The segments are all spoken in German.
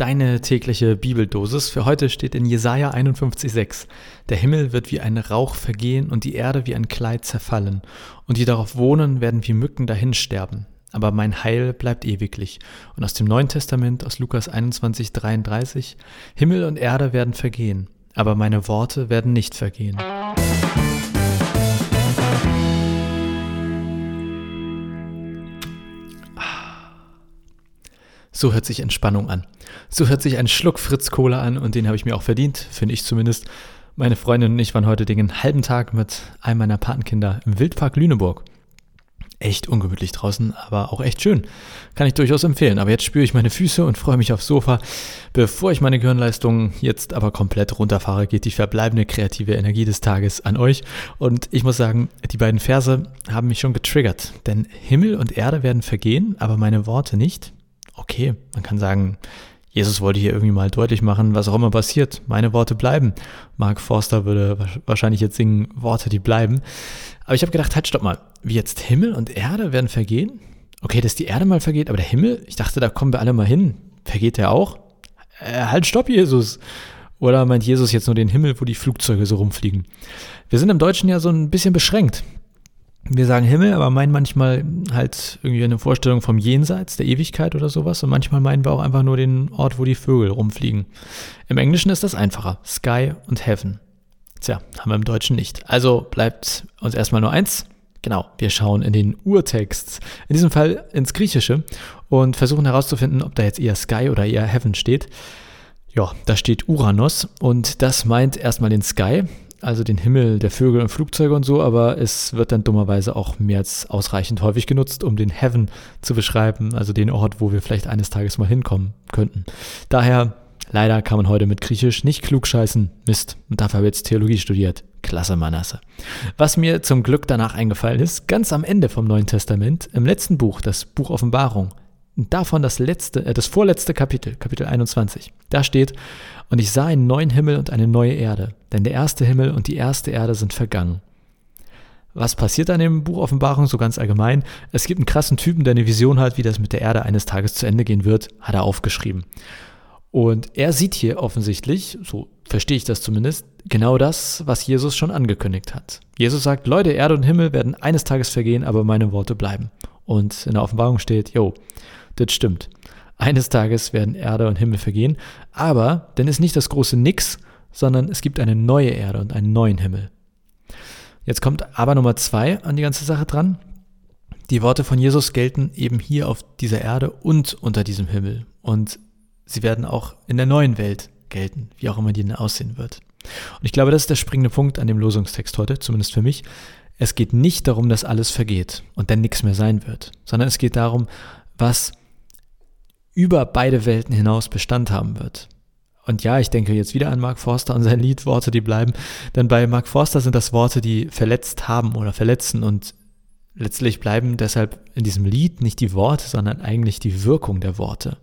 Deine tägliche Bibeldosis für heute steht in Jesaja 51,6. Der Himmel wird wie ein Rauch vergehen und die Erde wie ein Kleid zerfallen. Und die darauf wohnen, werden wie Mücken dahinsterben. Aber mein Heil bleibt ewiglich. Und aus dem Neuen Testament, aus Lukas 21,33. Himmel und Erde werden vergehen, aber meine Worte werden nicht vergehen. So hört sich Entspannung an. So hört sich ein Schluck Fritz Cola an und den habe ich mir auch verdient, finde ich zumindest. Meine Freundin und ich waren heute den halben Tag mit einem meiner Patenkinder im Wildpark Lüneburg. Echt ungemütlich draußen, aber auch echt schön. Kann ich durchaus empfehlen. Aber jetzt spüre ich meine Füße und freue mich aufs Sofa. Bevor ich meine Gehirnleistung jetzt aber komplett runterfahre, geht die verbleibende kreative Energie des Tages an euch. Und ich muss sagen, die beiden Verse haben mich schon getriggert. Denn Himmel und Erde werden vergehen, aber meine Worte nicht okay, man kann sagen, Jesus wollte hier irgendwie mal deutlich machen, was auch immer passiert. Meine Worte bleiben. Mark Forster würde wahrscheinlich jetzt singen, Worte, die bleiben. Aber ich habe gedacht, halt, stopp mal. Wie jetzt Himmel und Erde werden vergehen? Okay, dass die Erde mal vergeht, aber der Himmel, ich dachte, da kommen wir alle mal hin. Vergeht der auch? Äh, halt, stopp, Jesus. Oder meint Jesus jetzt nur den Himmel, wo die Flugzeuge so rumfliegen? Wir sind im Deutschen ja so ein bisschen beschränkt wir sagen Himmel, aber meinen manchmal halt irgendwie eine Vorstellung vom Jenseits, der Ewigkeit oder sowas. Und manchmal meinen wir auch einfach nur den Ort, wo die Vögel rumfliegen. Im Englischen ist das einfacher. Sky und Heaven. Tja, haben wir im Deutschen nicht. Also bleibt uns erstmal nur eins. Genau, wir schauen in den Urtext, in diesem Fall ins Griechische und versuchen herauszufinden, ob da jetzt eher Sky oder eher Heaven steht. Ja, da steht Uranus und das meint erstmal den Sky, also den Himmel der Vögel und Flugzeuge und so, aber es wird dann dummerweise auch mehr als ausreichend häufig genutzt, um den Heaven zu beschreiben, also den Ort, wo wir vielleicht eines Tages mal hinkommen könnten. Daher, leider kann man heute mit Griechisch nicht klug scheißen. Mist. Und dafür habe ich jetzt Theologie studiert. Klasse Manasse. Was mir zum Glück danach eingefallen ist, ganz am Ende vom Neuen Testament, im letzten Buch, das Buch Offenbarung, und davon das letzte, äh, das vorletzte Kapitel, Kapitel 21. Da steht, und ich sah einen neuen Himmel und eine neue Erde, denn der erste Himmel und die erste Erde sind vergangen. Was passiert an dem Buch Offenbarung so ganz allgemein? Es gibt einen krassen Typen, der eine Vision hat, wie das mit der Erde eines Tages zu Ende gehen wird, hat er aufgeschrieben. Und er sieht hier offensichtlich, so verstehe ich das zumindest, genau das, was Jesus schon angekündigt hat. Jesus sagt, Leute, Erde und Himmel werden eines Tages vergehen, aber meine Worte bleiben. Und in der Offenbarung steht, jo, das stimmt. Eines Tages werden Erde und Himmel vergehen, aber dann ist nicht das große Nix, sondern es gibt eine neue Erde und einen neuen Himmel. Jetzt kommt aber Nummer zwei an die ganze Sache dran. Die Worte von Jesus gelten eben hier auf dieser Erde und unter diesem Himmel. Und sie werden auch in der neuen Welt gelten, wie auch immer die denn aussehen wird. Und ich glaube, das ist der springende Punkt an dem Losungstext heute, zumindest für mich. Es geht nicht darum, dass alles vergeht und dann nichts mehr sein wird, sondern es geht darum, was über beide Welten hinaus Bestand haben wird. Und ja, ich denke jetzt wieder an Mark Forster und sein Lied Worte, die bleiben. Denn bei Mark Forster sind das Worte, die verletzt haben oder verletzen und letztlich bleiben deshalb in diesem Lied nicht die Worte, sondern eigentlich die Wirkung der Worte.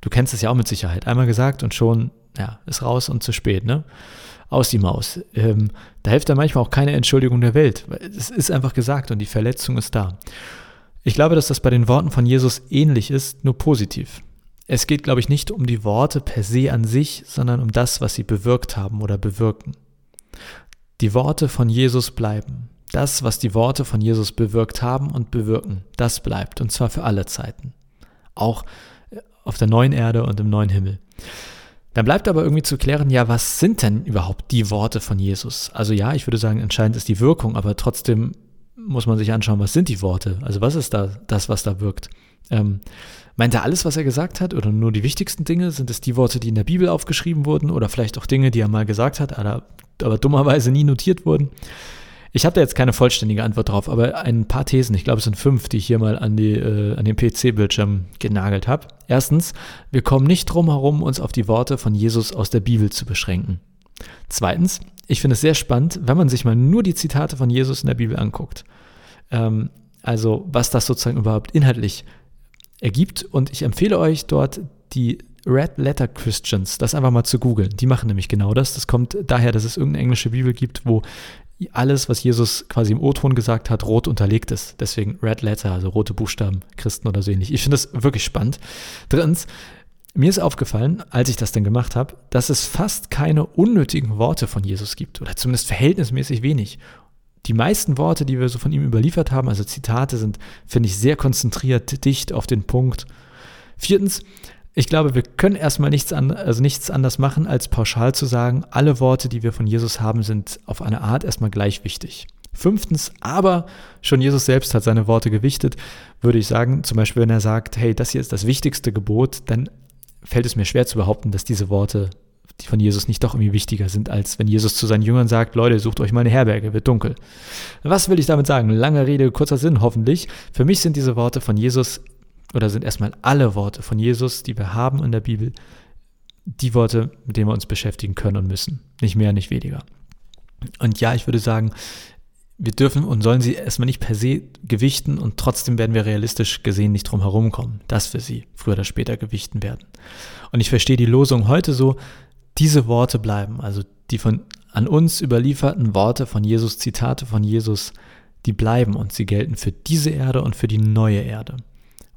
Du kennst es ja auch mit Sicherheit. Einmal gesagt und schon, ja, ist raus und zu spät, ne? Aus die Maus. Ähm, da hilft dann manchmal auch keine Entschuldigung der Welt. Es ist einfach gesagt und die Verletzung ist da. Ich glaube, dass das bei den Worten von Jesus ähnlich ist, nur positiv. Es geht, glaube ich, nicht um die Worte per se an sich, sondern um das, was sie bewirkt haben oder bewirken. Die Worte von Jesus bleiben. Das, was die Worte von Jesus bewirkt haben und bewirken, das bleibt, und zwar für alle Zeiten. Auch auf der neuen Erde und im neuen Himmel. Dann bleibt aber irgendwie zu klären, ja, was sind denn überhaupt die Worte von Jesus? Also ja, ich würde sagen, entscheidend ist die Wirkung, aber trotzdem muss man sich anschauen, was sind die Worte? Also was ist da das, was da wirkt? Ähm, meint er alles, was er gesagt hat oder nur die wichtigsten Dinge? Sind es die Worte, die in der Bibel aufgeschrieben wurden oder vielleicht auch Dinge, die er mal gesagt hat, aber, aber dummerweise nie notiert wurden? Ich habe da jetzt keine vollständige Antwort drauf, aber ein paar Thesen, ich glaube es sind fünf, die ich hier mal an, die, äh, an den PC-Bildschirm genagelt habe. Erstens, wir kommen nicht drum herum, uns auf die Worte von Jesus aus der Bibel zu beschränken. Zweitens, ich finde es sehr spannend, wenn man sich mal nur die Zitate von Jesus in der Bibel anguckt. Ähm, also was das sozusagen überhaupt inhaltlich ergibt. Und ich empfehle euch dort die Red Letter Christians, das einfach mal zu googeln. Die machen nämlich genau das. Das kommt daher, dass es irgendeine englische Bibel gibt, wo alles, was Jesus quasi im O-Ton gesagt hat, rot unterlegt ist. Deswegen Red Letter, also rote Buchstaben, Christen oder so ähnlich. Ich finde das wirklich spannend. Drittens, mir ist aufgefallen, als ich das dann gemacht habe, dass es fast keine unnötigen Worte von Jesus gibt oder zumindest verhältnismäßig wenig. Die meisten Worte, die wir so von ihm überliefert haben, also Zitate, sind, finde ich, sehr konzentriert, dicht auf den Punkt. Viertens, ich glaube, wir können erstmal nichts, an, also nichts anders machen, als pauschal zu sagen, alle Worte, die wir von Jesus haben, sind auf eine Art erstmal gleich wichtig. Fünftens, aber schon Jesus selbst hat seine Worte gewichtet, würde ich sagen, zum Beispiel, wenn er sagt, hey, das hier ist das wichtigste Gebot, dann fällt es mir schwer zu behaupten, dass diese Worte die von Jesus nicht doch irgendwie wichtiger sind, als wenn Jesus zu seinen Jüngern sagt, Leute, sucht euch mal eine Herberge, wird dunkel. Was will ich damit sagen? Lange Rede, kurzer Sinn, hoffentlich. Für mich sind diese Worte von Jesus, oder sind erstmal alle Worte von Jesus, die wir haben in der Bibel, die Worte, mit denen wir uns beschäftigen können und müssen. Nicht mehr, nicht weniger. Und ja, ich würde sagen, wir dürfen und sollen sie erstmal nicht per se gewichten und trotzdem werden wir realistisch gesehen nicht drum herum kommen, dass wir sie früher oder später gewichten werden. Und ich verstehe die Losung heute so, diese Worte bleiben, also die von an uns überlieferten Worte von Jesus, Zitate von Jesus, die bleiben und sie gelten für diese Erde und für die neue Erde.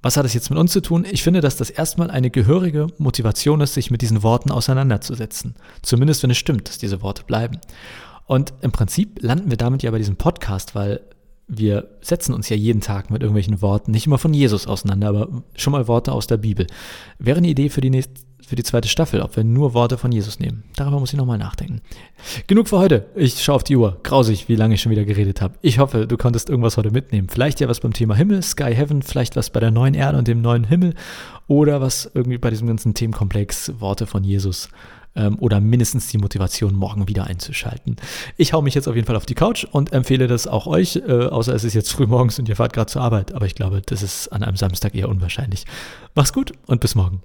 Was hat das jetzt mit uns zu tun? Ich finde, dass das erstmal eine gehörige Motivation ist, sich mit diesen Worten auseinanderzusetzen. Zumindest wenn es stimmt, dass diese Worte bleiben. Und im Prinzip landen wir damit ja bei diesem Podcast, weil wir setzen uns ja jeden Tag mit irgendwelchen Worten, nicht immer von Jesus auseinander, aber schon mal Worte aus der Bibel. Wäre eine Idee für die, nächste, für die zweite Staffel, ob wir nur Worte von Jesus nehmen. Darüber muss ich nochmal nachdenken. Genug für heute. Ich schaue auf die Uhr. Grausig, wie lange ich schon wieder geredet habe. Ich hoffe, du konntest irgendwas heute mitnehmen. Vielleicht ja was beim Thema Himmel, Sky Heaven, vielleicht was bei der neuen Erde und dem neuen Himmel oder was irgendwie bei diesem ganzen Themenkomplex Worte von Jesus ähm, oder mindestens die Motivation, morgen wieder einzuschalten. Ich hau mich jetzt auf jeden Fall auf die Couch und empfehle das auch euch, äh, außer es ist jetzt früh morgens und ihr fahrt gerade zur Arbeit. Aber ich glaube, das ist an einem Samstag eher unwahrscheinlich. Mach's gut und bis morgen.